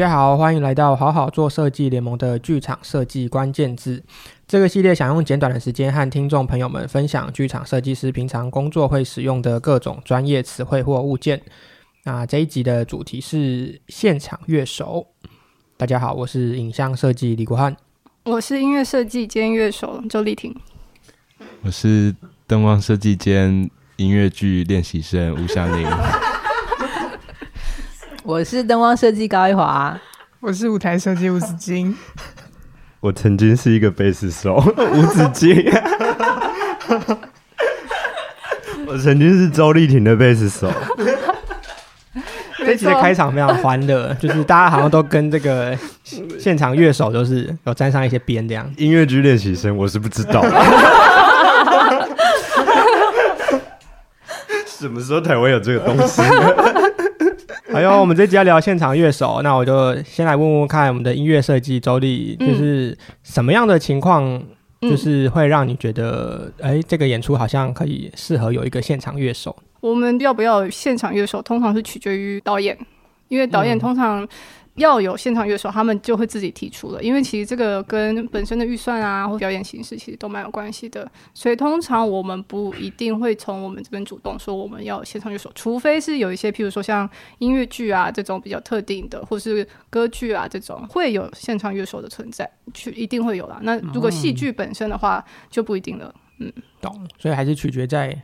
大家好，欢迎来到好好做设计联盟的剧场设计关键字。这个系列想用简短的时间和听众朋友们分享剧场设计师平常工作会使用的各种专业词汇或物件。那这一集的主题是现场乐手。大家好，我是影像设计李国汉，我是音乐设计兼乐手周丽婷，我是灯光设计兼音乐剧练习生吴祥宁。我是灯光设计高一华，我是舞台设计吴子金，我曾经是一个贝斯手 吴子金，我曾经是周丽婷的贝斯手。这期的开场非常欢乐，就是大家好像都跟这个现场乐手都是有沾上一些边这样。音乐剧练习生我是不知道，什么时候台湾有这个东西？还有，我们这集要聊现场乐手，那我就先来问问看，我们的音乐设计周丽，就是什么样的情况，就是会让你觉得，哎、嗯欸，这个演出好像可以适合有一个现场乐手？我们要不要现场乐手，通常是取决于导演，因为导演通常。要有现场乐手，他们就会自己提出了，因为其实这个跟本身的预算啊，或表演形式其实都蛮有关系的。所以通常我们不一定会从我们这边主动说我们要现场乐手，除非是有一些，譬如说像音乐剧啊这种比较特定的，或是歌剧啊这种会有现场乐手的存在，去一定会有啦。那如果戏剧本身的话，就不一定了。嗯，懂。所以还是取决在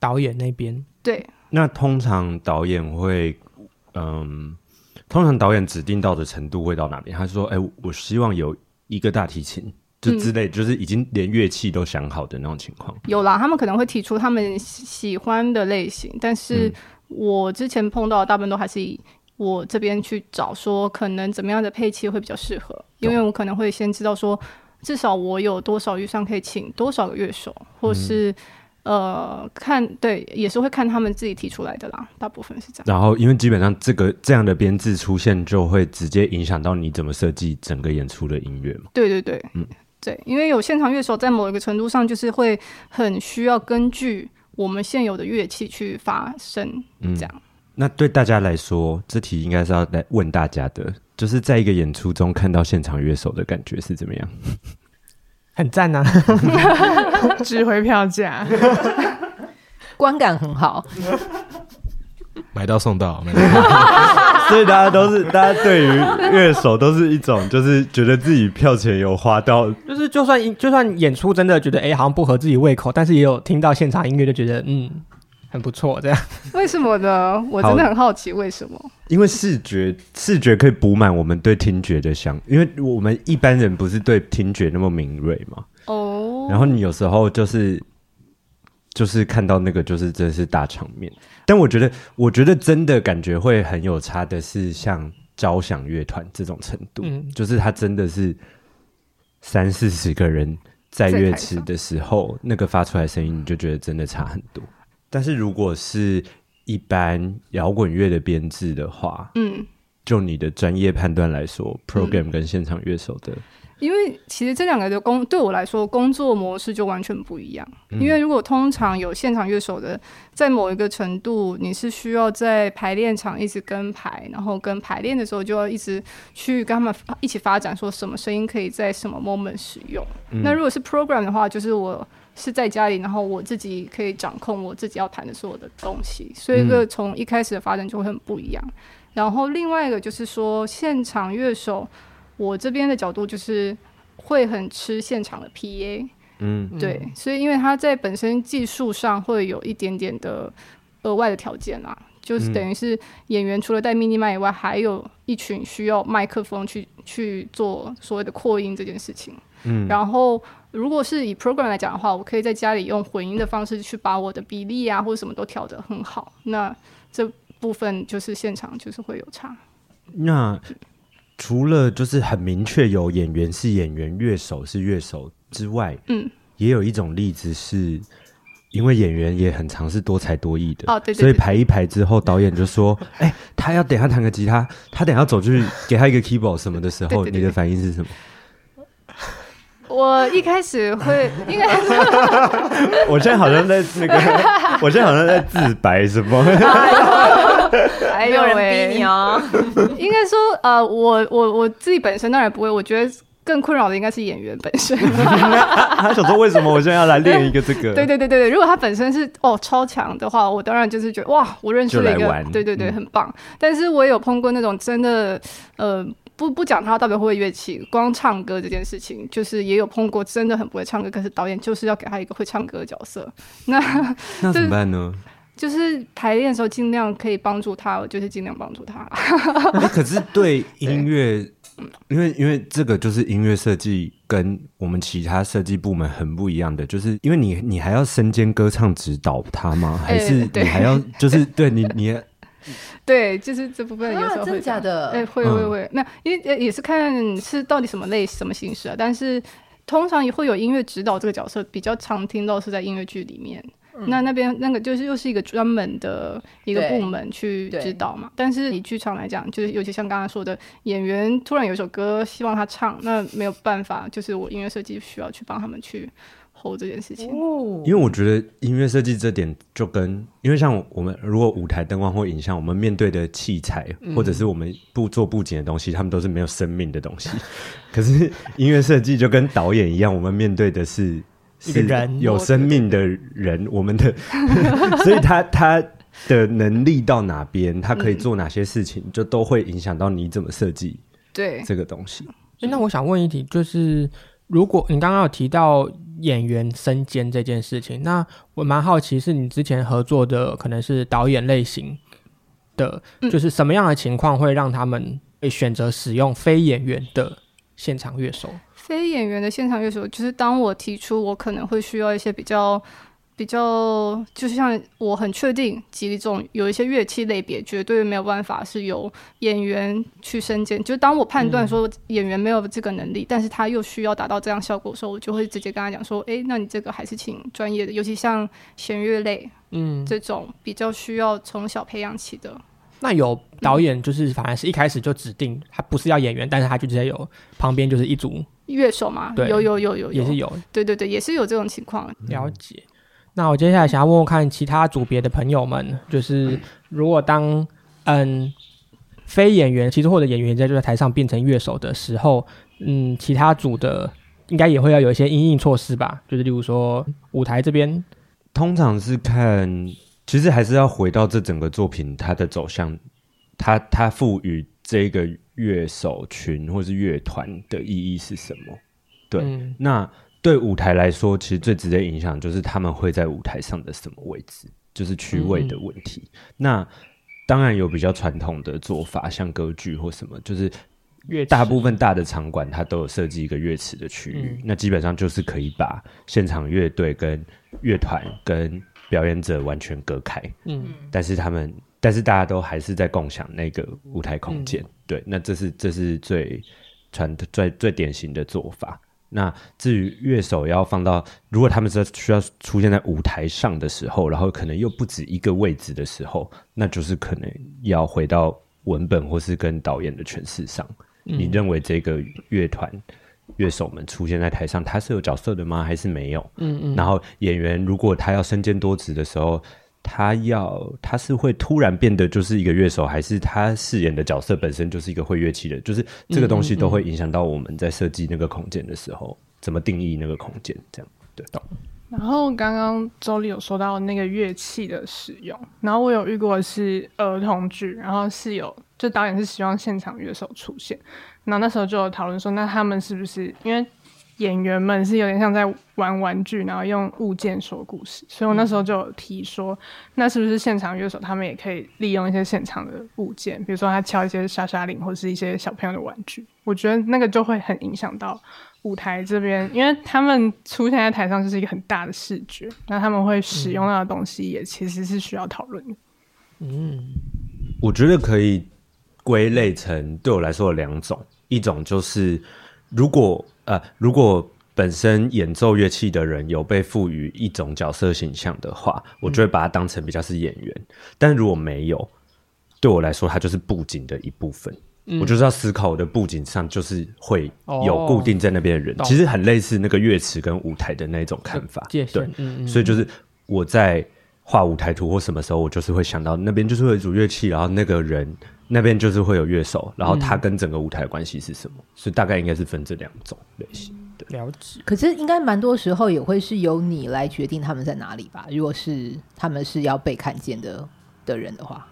导演那边。对。那通常导演会，嗯。通常导演指定到的程度会到哪边？他说：“哎、欸，我希望有一个大提琴，就之类，嗯、就是已经连乐器都想好的那种情况。”有啦，他们可能会提出他们喜欢的类型，但是我之前碰到的大部分都还是以我这边去找，说可能怎么样的配器会比较适合，因为我可能会先知道说，至少我有多少预算可以请多少个乐手，或是。嗯呃，看对，也是会看他们自己提出来的啦，大部分是这样。然后，因为基本上这个这样的编制出现，就会直接影响到你怎么设计整个演出的音乐嘛。对对对，嗯，对，因为有现场乐手，在某一个程度上，就是会很需要根据我们现有的乐器去发声，嗯，这样。那对大家来说，这题应该是要来问大家的，就是在一个演出中看到现场乐手的感觉是怎么样？很赞呐、啊，值回票价，观感很好，买到送到，所以大家都是，大家对于乐手都是一种，就是觉得自己票钱有花到，就是就算就算演出真的觉得哎、欸、好像不合自己胃口，但是也有听到现场音乐就觉得嗯。很不错，这样。为什么呢？我真的很好奇为什么。因为视觉，视觉可以补满我们对听觉的想，因为我们一般人不是对听觉那么敏锐嘛。哦。然后你有时候就是，就是看到那个，就是真的是大场面。但我觉得，我觉得真的感觉会很有差的是，像交响乐团这种程度，嗯，就是他真的是三四十个人在乐池的时候，那个发出来声音，你就觉得真的差很多。但是如果是一般摇滚乐的编制的话，嗯，就你的专业判断来说，嗯，program 跟现场乐手的，因为其实这两个的工对我来说工作模式就完全不一样。嗯，因为如果通常有现场乐手的，在某一个程度，你是需要在排练场一直跟排，然后跟排练的时候就要一直去跟他们一起发展，说什么声音可以在什么 moment 使用。嗯，那如果是 program 的话，就是我。是在家里，然后我自己可以掌控我自己要谈的所有的东西，所以这个从一开始的发展就会很不一样。嗯。然后另外一个就是说，现场乐手，我这边的角度就是会很吃现场的 PA，嗯，对，所以因为他在本身技术上会有一点点的额外的条件啦，就是等于是演员除了带 mini 麦以外，还有一群需要麦克风去去做所谓的扩音这件事情，嗯，然后。如果是以 program 来讲的话，我可以在家里用混音的方式去把我的比例啊或者什么都调得很好。那这部分就是现场就是会有差。那除了就是很明确有演员是演员，乐手是乐手之外，嗯，也有一种例子是因为演员也很常是多才多艺的哦，对，对，对，所以排一排之后，导演就说：“ 哎、欸，他要等下弹个吉他，他等下走出去给他一个 keyboard 什么的时候，你的反应是什么？”我一开始会 应该是，我现在好像在那个，我现在好像在自白什么？还 有人逼你哦。应该说，呃，我我我自己本身当然不会，我觉得。更困扰的应该是演员本身，他想说为什么我现在要来练一个这个？对对对对，如果他本身是哦超强的话，我当然就是觉得哇，我认识了一个，对对对，很棒。嗯、但是我也有碰过那种真的，呃，不不讲他到底会不会乐器，光唱歌这件事情，就是也有碰过真的很不会唱歌，可是导演就是要给他一个会唱歌的角色，那那 怎么办呢？就是排练的时候尽量可以帮助他，我就是尽量帮助他。欸、可是对音乐。因为因为这个就是音乐设计跟我们其他设计部门很不一样的，就是因为你你还要身兼歌唱指导他吗？还是你还要就是对你你对，就是这部分有时候会、啊、假的？哎，会会会，那因为也是看是到底什么类什么形式啊，但是通常也会有音乐指导这个角色，比较常听到是在音乐剧里面。嗯、那那边那个就是又是一个专门的一个部门去指导嘛，但是以剧场来讲，就是尤其像刚刚说的，演员突然有一首歌希望他唱，那没有办法，就是我音乐设计需要去帮他们去这件事情。哦，因为我觉得音乐设计这点就跟，因为像我们如果舞台灯光或影像，我们面对的器材、嗯、或者是我们布做布景的东西，他们都是没有生命的东西。可是音乐设计就跟导演一样，我们面对的是。是人有生命的人，我们的，所以他他的能力到哪边，他可以做哪些事情，就都会影响到你怎么设计对这个东西。那我想问一题，就是如果你刚刚有提到演员身兼这件事情，那我蛮好奇，是你之前合作的可能是导演类型的，就是什么样的情况会让他们会选择使用非演员的现场乐手？非演员的现场乐手，就是当我提出我可能会需要一些比较比较，就是像我很确定吉利这种有一些乐器类别绝对没有办法是由演员去身兼。就是当我判断说演员没有这个能力，嗯、但是他又需要达到这样效果的时候，我就会直接跟他讲说：“哎、欸，那你这个还是请专业的，尤其像弦乐类，嗯，这种比较需要从小培养起的。”那有导演就是反而是一开始就指定他不是要演员，但是他就直接有旁边就是一组。乐手嘛，对，有有有有，也是有，对对对，也是有这种情况。了解。那我接下来想要问问看其他组别的朋友们，就是如果当嗯非演员，其实或者演员在就在台上变成乐手的时候，嗯，其他组的应该也会要有一些应应措施吧？就是例如说舞台这边，通常是看，其实还是要回到这整个作品它的走向，它它赋予这个。乐手群或是乐团的意义是什么？对，嗯、那对舞台来说，其实最直接影响就是他们会在舞台上的什么位置，就是区位的问题。嗯、那当然有比较传统的做法，像歌剧或什么，就是大部分大的场馆它都有设计一个乐池的区域，嗯、那基本上就是可以把现场乐队跟乐团跟表演者完全隔开。嗯，但是他们。但是大家都还是在共享那个舞台空间，嗯、对，那这是这是最传最最典型的做法。那至于乐手要放到，如果他们是需要出现在舞台上的时候，然后可能又不止一个位置的时候，那就是可能要回到文本或是跟导演的诠释上。嗯、你认为这个乐团乐手们出现在台上，他是有角色的吗？还是没有？嗯嗯。然后演员如果他要身兼多职的时候。他要，他是会突然变得就是一个乐手，还是他饰演的角色本身就是一个会乐器的？就是这个东西都会影响到我们在设计那个空间的时候，怎么定义那个空间？这样对。然后刚刚周丽有说到那个乐器的使用，然后我有遇过是儿童剧，然后是有就导演是希望现场乐手出现，然后那时候就有讨论说，那他们是不是因为？演员们是有点像在玩玩具，然后用物件说故事，所以我那时候就有提说，那是不是现场乐手他们也可以利用一些现场的物件，比如说他敲一些沙沙铃或是一些小朋友的玩具，我觉得那个就会很影响到舞台这边，因为他们出现在台上就是一个很大的视觉，那他们会使用到的东西也其实是需要讨论的。嗯，我觉得可以归类成对我来说有两种，一种就是如果。呃，如果本身演奏乐器的人有被赋予一种角色形象的话，我就会把它当成比较是演员。嗯、但如果没有，对我来说，它就是布景的一部分。嗯、我就是要思考我的布景上就是会有固定在那边的人，哦、其实很类似那个乐池跟舞台的那种看法。对，所以就是我在画舞台图或什么时候，我就是会想到那边就是会有一组乐器，然后那个人那边就是会有乐手，然后他跟整个舞台的关系是什么？嗯、所以大概应该是分这两种类型。对，了解。可是应该蛮多时候也会是由你来决定他们在哪里吧？如果是他们是要被看见的的人的话，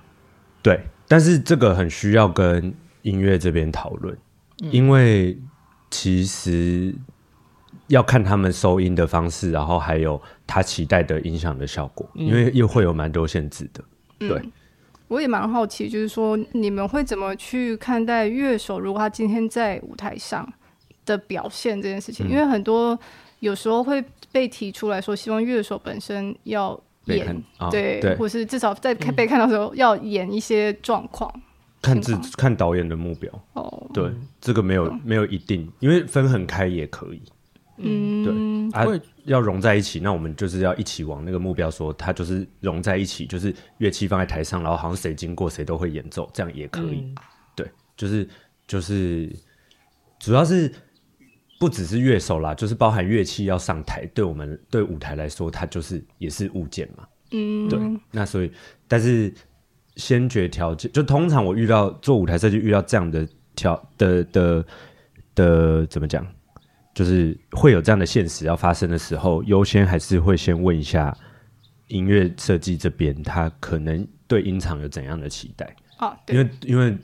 对。但是这个很需要跟音乐这边讨论，嗯、因为其实。要看他们收音的方式，然后还有他期待的音响的效果，嗯、因为又会有蛮多限制的。嗯、对，我也蛮好奇，就是说你们会怎么去看待乐手，如果他今天在舞台上的表现这件事情？嗯、因为很多有时候会被提出来说，希望乐手本身要演，哦、对，对或是至少在被看到的时候要演一些状况。看自看导演的目标哦，对，这个没有没有一定，因为分很开也可以。嗯，对，啊，要融在一起，那我们就是要一起往那个目标说，它就是融在一起，就是乐器放在台上，然后好像谁经过谁都会演奏，这样也可以。嗯、对，就是就是，主要是不只是乐手啦，就是包含乐器要上台，对我们对舞台来说，它就是也是物件嘛。嗯，对。那所以，但是先决条件，就通常我遇到做舞台设计遇到这样的条的的的，的怎么讲？就是会有这样的现实要发生的时候，优先还是会先问一下音乐设计这边，他可能对音场有怎样的期待。啊？因为因为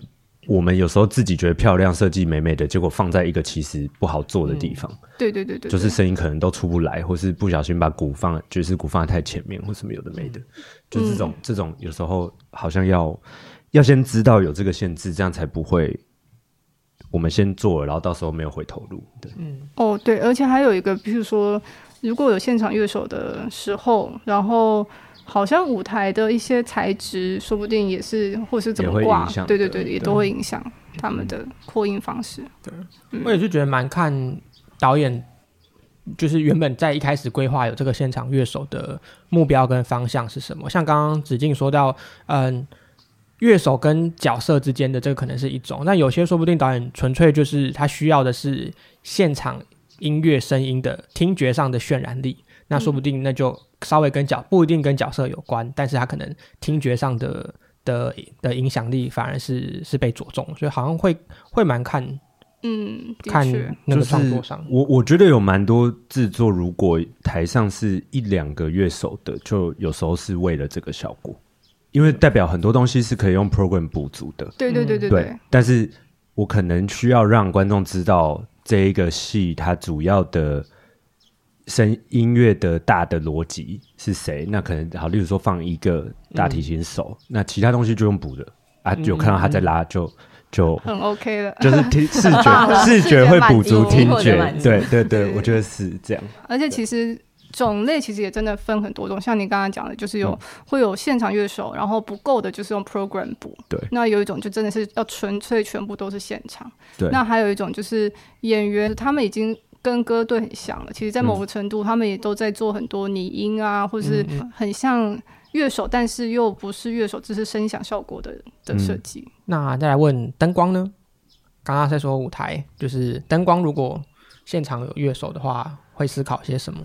我们有时候自己觉得漂亮、设计美美的，结果放在一个其实不好做的地方，嗯、对，对对对对，就是声音可能都出不来，或是不小心把鼓放爵士鼓放在太前面，或什么有的没的，嗯、就这种这种有时候好像要要先知道有这个限制，这样才不会。我们先做了，然后到时候没有回头路。对，嗯，哦，对，而且还有一个，比如说，如果有现场乐手的时候，然后好像舞台的一些材质，说不定也是，或是怎么挂，对对对，也都会影响他们的扩音方式。对，嗯、我也是觉得蛮看导演，就是原本在一开始规划有这个现场乐手的目标跟方向是什么。像刚刚子晋说到，嗯。乐手跟角色之间的这个可能是一种，那有些说不定导演纯粹就是他需要的是现场音乐声音的听觉上的渲染力，那说不定那就稍微跟角不一定跟角色有关，但是他可能听觉上的的的影响力反而是是被着重，所以好像会会蛮看，嗯，看那个创作上，我我觉得有蛮多制作，如果台上是一两个乐手的，就有时候是为了这个效果。因为代表很多东西是可以用 program 补足的，对对对对对。但是我可能需要让观众知道这一个戏它主要的声音乐的大的逻辑是谁。那可能好，例如说放一个大提琴手，嗯、那其他东西就用补的啊，有看到他在拉就、嗯、就很 OK 了，就是听视觉 视觉会补足听觉，对对对，我觉得是这样。而且其实。种类其实也真的分很多种，像你刚刚讲的，就是有、嗯、会有现场乐手，然后不够的就是用 program 补。对。那有一种就真的是要纯粹全部都是现场。对。那还有一种就是演员，他们已经跟歌队很像了。其实，在某个程度，他们也都在做很多拟音啊，嗯、或是很像乐手，但是又不是乐手，只是声响效果的的设计。嗯、那再来问灯光呢？刚刚在说舞台，就是灯光，如果现场有乐手的话，会思考些什么？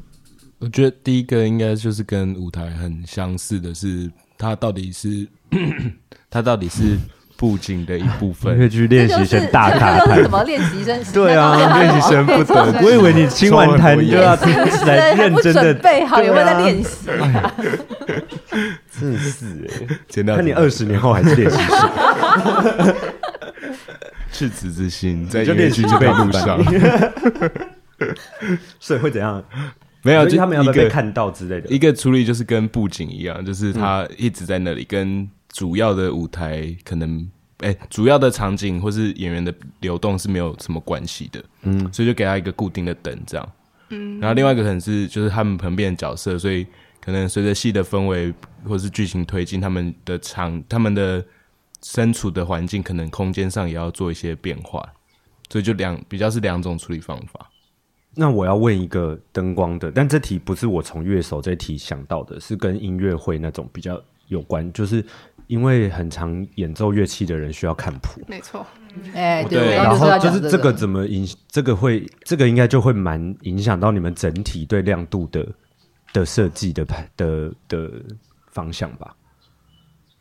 我觉得第一个应该就是跟舞台很相似的是，它到底是 它到底是布景的一部分。可以去练习生大卡台，什么练习生？对啊，练习生不得。我以为你清完台你就要来认真的 准备好，有没有在练习？真是哎，看你二十年后还是练习生。赤子之心在音乐剧这条路上，所以会怎样？没有，就他们要被看到之类的。一个处理就是跟布景一样，就是他一直在那里，跟主要的舞台可能，哎，主要的场景或是演员的流动是没有什么关系的。嗯，所以就给他一个固定的灯这样。嗯，然后另外一个可能是就是他们旁边的角色，所以可能随着戏的氛围或是剧情推进，他们的场、他们的身处的环境，可能空间上也要做一些变化。所以就两比较是两种处理方法。那我要问一个灯光的，但这题不是我从乐手这题想到的，是跟音乐会那种比较有关，就是因为很常演奏乐器的人需要看谱，没错，哎，对，对，然后就是这个怎么影，这个会，这个应该就会蛮影响到你们整体对亮度的的设计的排的的方向吧。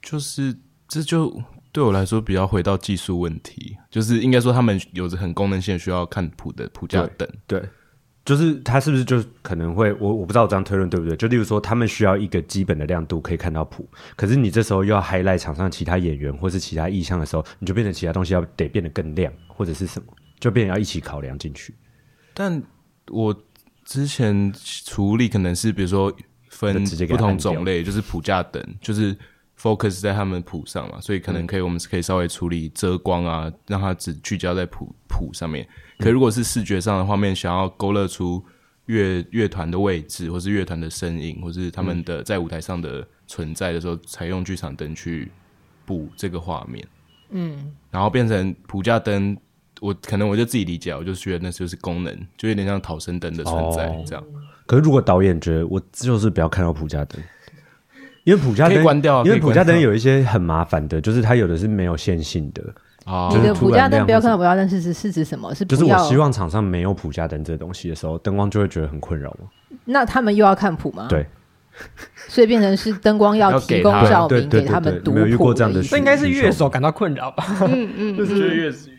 就是这就对我来说比较回到技术问题，就是应该说他们有着很功能性需要看谱的谱架等，对。就是他是不是就可能会我我不知道我这样推论对不对？就例如说，他们需要一个基本的亮度可以看到谱，可是你这时候又要 highlight 场上其他演员或是其他意象的时候，你就变成其他东西要得变得更亮，或者是什么，就变成要一起考量进去。但我之前处理可能是比如说分不同种类，就是谱架等，就是 focus 在他们谱上嘛，所以可能可以我们可以稍微处理遮光啊，让它只聚焦在谱谱上面。可如果是视觉上的画面，想要勾勒出乐乐团的位置，或是乐团的身影，或是他们的在舞台上的存在的时候，采用剧场灯去补这个画面，嗯，然后变成普架灯，我可能我就自己理解，我就觉得那就是功能，就有点像逃生灯的存在这样。哦。可是如果导演觉得我就是不要看到普架灯，因为普架灯关掉，因为普架灯有一些很麻烦的，就是它有的是没有线性的。你的普加灯不要看到普加灯是指是指什么？是就是我希望场上没有普加灯这个东西的时候，灯光就会觉得很困扰吗？那他们又要看谱吗？对，所以变成是灯光要提供照明给他们读谱。没有遇过这样的，这应该是乐手感到困扰吧？嗯嗯，就是乐手，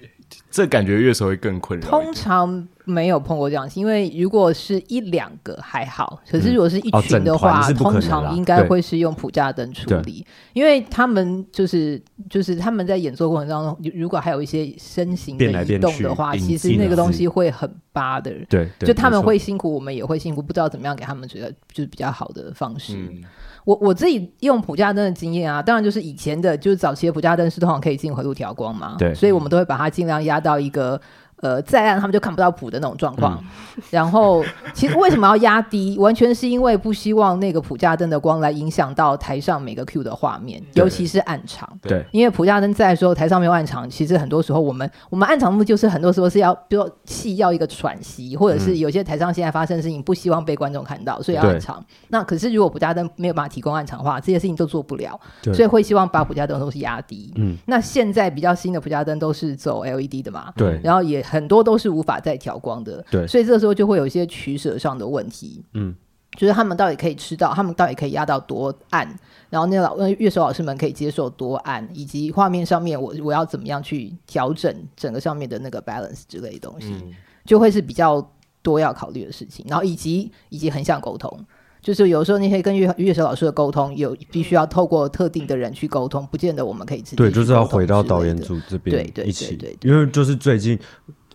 这感觉乐手会更困扰。通常。没有碰过这样，因为如果是一两个还好，可是如果是一群的话，嗯哦、通常应该会是用普架灯处理，因为他们就是就是他们在演奏过程当中，如果还有一些身形的移动的话，其实那个东西会很巴的。对，就他们会辛苦，我们也会辛苦，不知道怎么样给他们觉得就是比较好的方式。嗯、我我自己用普加灯的经验啊，当然就是以前的，就是早期的普架灯是通常可以进回路调光嘛，对，所以我们都会把它尽量压到一个。呃，再暗他们就看不到谱的那种状况。嗯、然后，其实为什么要压低？完全是因为不希望那个普架灯的光来影响到台上每个 Q 的画面，尤其是暗场。对，因为普架灯在的时候，台上没有暗场，其实很多时候我们我们暗场目就是很多时候是要，比如说戏要一个喘息，或者是有些台上现在发生的事情不希望被观众看到，所以要暗场。那可是如果谱架灯没有办法提供暗场的话，这些事情都做不了。所以会希望把普架灯的东西压低。嗯，那现在比较新的普架灯都是走 LED 的嘛？对，然后也。很多都是无法再调光的，对，所以这个时候就会有一些取舍上的问题，嗯，就是他们到底可以吃到，他们到底可以压到多暗，然后那个老乐手老师们可以接受多暗，以及画面上面我我要怎么样去调整整个上面的那个 balance 之类的东西，嗯，就会是比较多要考虑的事情，然后以及以及横向沟通。就是有时候你可以跟乐乐手老师的沟通，有必须要透过特定的人去沟通，不见得我们可以自己对，就是要回到导演组这边对对一起，因为就是最近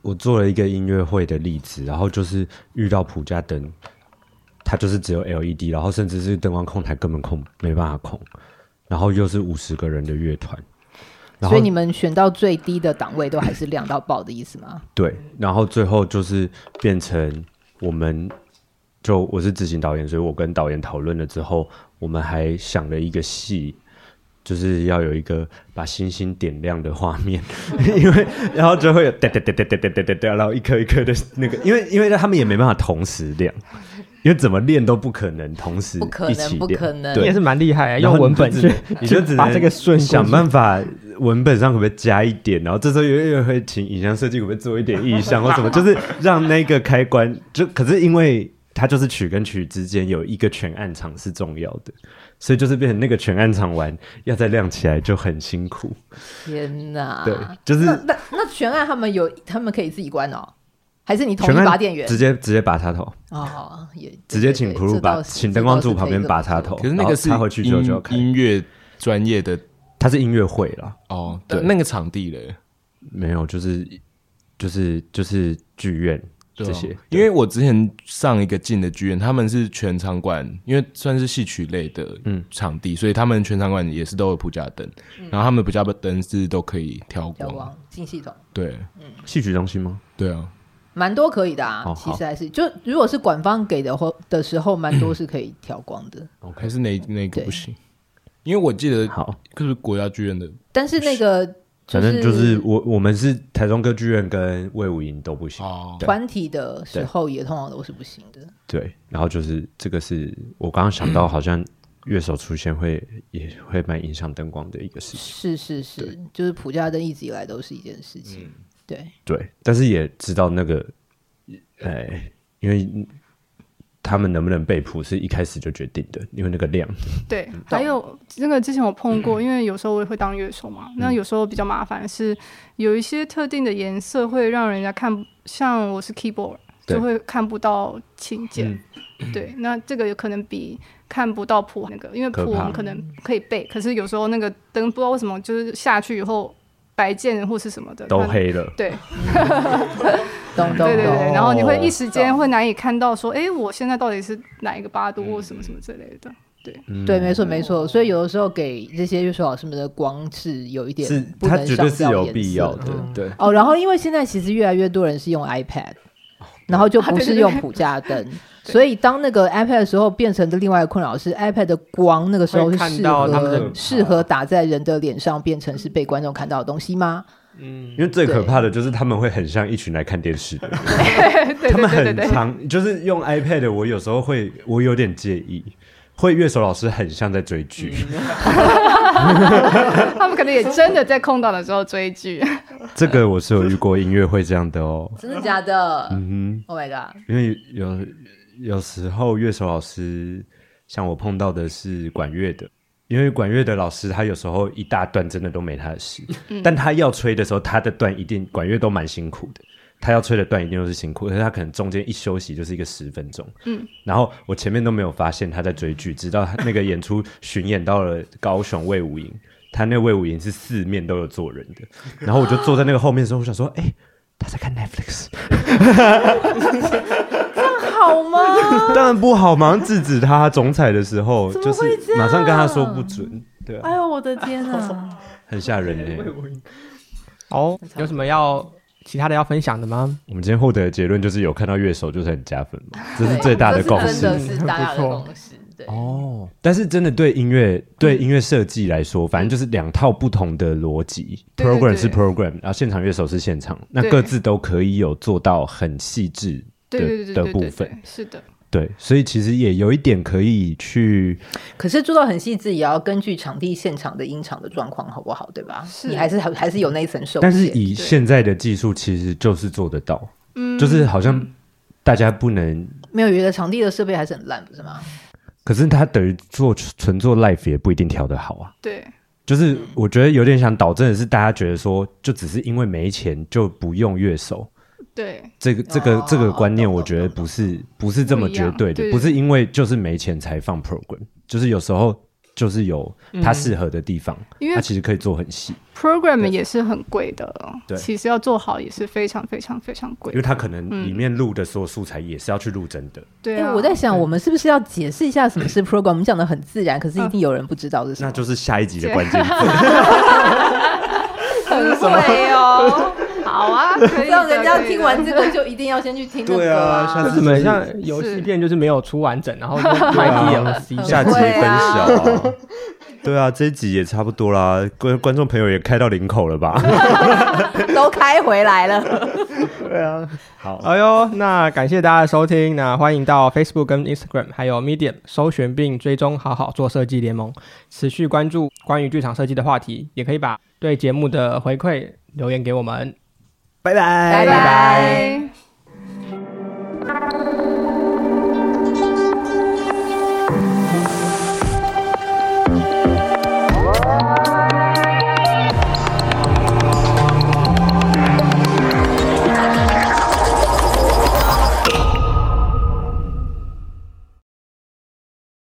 我做了一个音乐会的例子，然后就是遇到普加灯，它就是只有 LED，然后甚至是灯光控台根本控没办法控，然后又是五十个人的乐团，所以你们选到最低的档位都还是亮到爆的意思吗？对，然后最后就是变成我们。就我是执行导演，所以我跟导演讨论了之后，我们还想了一个戏，就是要有一个把星星点亮的画面，因为然后就会有哒哒哒哒哒哒哒哒，然后一颗一颗的那个，因为因为他们也没办法同时亮，因为怎么练都不可能同时一起练，不可能，对，也是蛮厉害啊，用文本去，你就只能把这个顺想办法，文本上可不可以加一点，然后这时候又又会请影像设计可不可以做一点意象或什么，就是让那个开关就可是因为。它就是曲跟曲之间有一个全暗场是重要的，所以就是变成那个全暗场完要再亮起来就很辛苦。天哪！对，就是那那，那全暗他们有他们可以自己关哦，还是你统一拔电源？直接直接拔插头哦，也直接请 crew 把请灯光柱旁边拔插头。可是那个是插回去之后就要音乐专业的，它是音乐会啦。哦，对，那个场地嘞没有，就是就是就是剧院。这些，因为我之前上一个进的剧院，他们是全场馆，因为算是戏曲类的场地，嗯、所以他们全场馆也是都有普加灯，嗯、然后他们普加灯是都可以调光，进系统。对，嗯，戏曲中心吗？对啊，蛮多可以的啊，其实还是就如果是馆方给的或的时候，蛮多是可以调光的。还是那那个不行？因为我记得好，就是国家剧院的，但是那个。反正就是我，我们是台中歌剧院跟魏武营都不行。团体的时候也通常都是不行的。对，然后就是这个是我刚刚想到，好像乐手出现会也会蛮影响灯光的一个事情。是是是，就是普加灯一直以来都是一件事情。对对，但是也知道那个，哎，因为他们能不能被谱是一开始就决定的，因为那个量。对，还有那个之前我碰过，因为有时候我也会当乐手嘛，那有时候比较麻烦是有一些特定的颜色会让人家看，像我是 keyboard 就会看不到琴键。对，那这个有可能比看不到谱那个，因为谱我们可能可以背，可是有时候那个灯不知道为什么就是下去以后。白键或是什么的都黑了，对，对对对，然后你会一时间会难以看到说，哎，我现在到底是哪一个八度或什么什么之类的，对，对，没错没错，所以有的时候给这些乐手老师们的光是有一点是，它绝对是有必要。的，对。哦，然后因为现在其实越来越多人是用 iPad，然后就不是用普架灯。所以当那个 iPad 的时候，变成的另外一个困扰是 iPad 的光，那个时候是适合适合打在人的脸上，变成是被观众看到的东西吗？嗯，因为最可怕的就是他们会很像一群来看电视的，他们很常就是用 iPad，我有时候会我有点介意，会乐手老师很像在追剧，他们可能也真的在空档的时候追剧。这个我是有遇过音乐会这样的哦，真的假的？嗯哼，Oh my god！因为有。有时候乐手老师像我碰到的是管乐的，因为管乐的老师他有时候一大段真的都没他的事，嗯、但他要吹的时候，他的段一定管乐都蛮辛苦的，他要吹的段一定都是辛苦，可是他可能中间一休息就是一个十分钟，嗯，然后我前面都没有发现他在追剧，直到那个演出巡演到了高雄魏武营，他那个卫武营是四面都有坐人的，然后我就坐在那个后面的时候，我想说，哎、欸，他在看 Netflix。好吗？当然不好，马上制止他。总彩的时候，就是马上跟他说不准。对，啊哎呦，我的天啊，很吓人哎。好，有什么要其他的要分享的吗？我们今天获得的结论就是有看到乐手就是很加分嘛，这是最大的共识，真的是大家的共识。对哦，但是真的对音乐对音乐设计来说，反正就是两套不同的逻辑。Program 是 Program，然后现场乐手是现场，那各自都可以有做到很细致。对对对的部分是的，对，所以其实也有一点可以去，可是做到很细致，也要根据场地现场的音场的状况，好不好？对吧？是你还是还还是有那一层受限。但是以现在的技术，其实就是做得到，嗯，就是好像大家不能没有觉得场地的设备还是很烂，不是吗？可是他等于做纯做 live 也不一定调得好啊。对，就是我觉得有点想导正的是，大家觉得说，就只是因为没钱就不用乐手。对，这个这个这个观念，我觉得不是不是这么绝对的，不是因为就是没钱才放 program，就是有时候就是有它适合的地方，因为它其实可以做很细。program 也是很贵的，对，其实要做好也是非常非常非常贵，因为它可能里面录的所有素材也是要去录真的。对，我在想，我们是不是要解释一下什么是 program？我们讲的很自然，可是一定有人不知道是什么，那就是下一集的关键词。很会哦。好啊，让人家听完这个就一定要先去听这个。对啊，像什么像游戏片就是没有出完整，然后就卖 DLC，下集分享。对啊，这一集也差不多啦，观观众朋友也开到领口了吧？都开回来了。对啊，好，哎呦，那感谢大家的收听，那欢迎到 Facebook 跟 Instagram 还有 Medium 搜寻并追踪好好做设计联盟，持续关注关于剧场设计的话题，也可以把对节目的回馈留言给我们。拜拜，拜拜。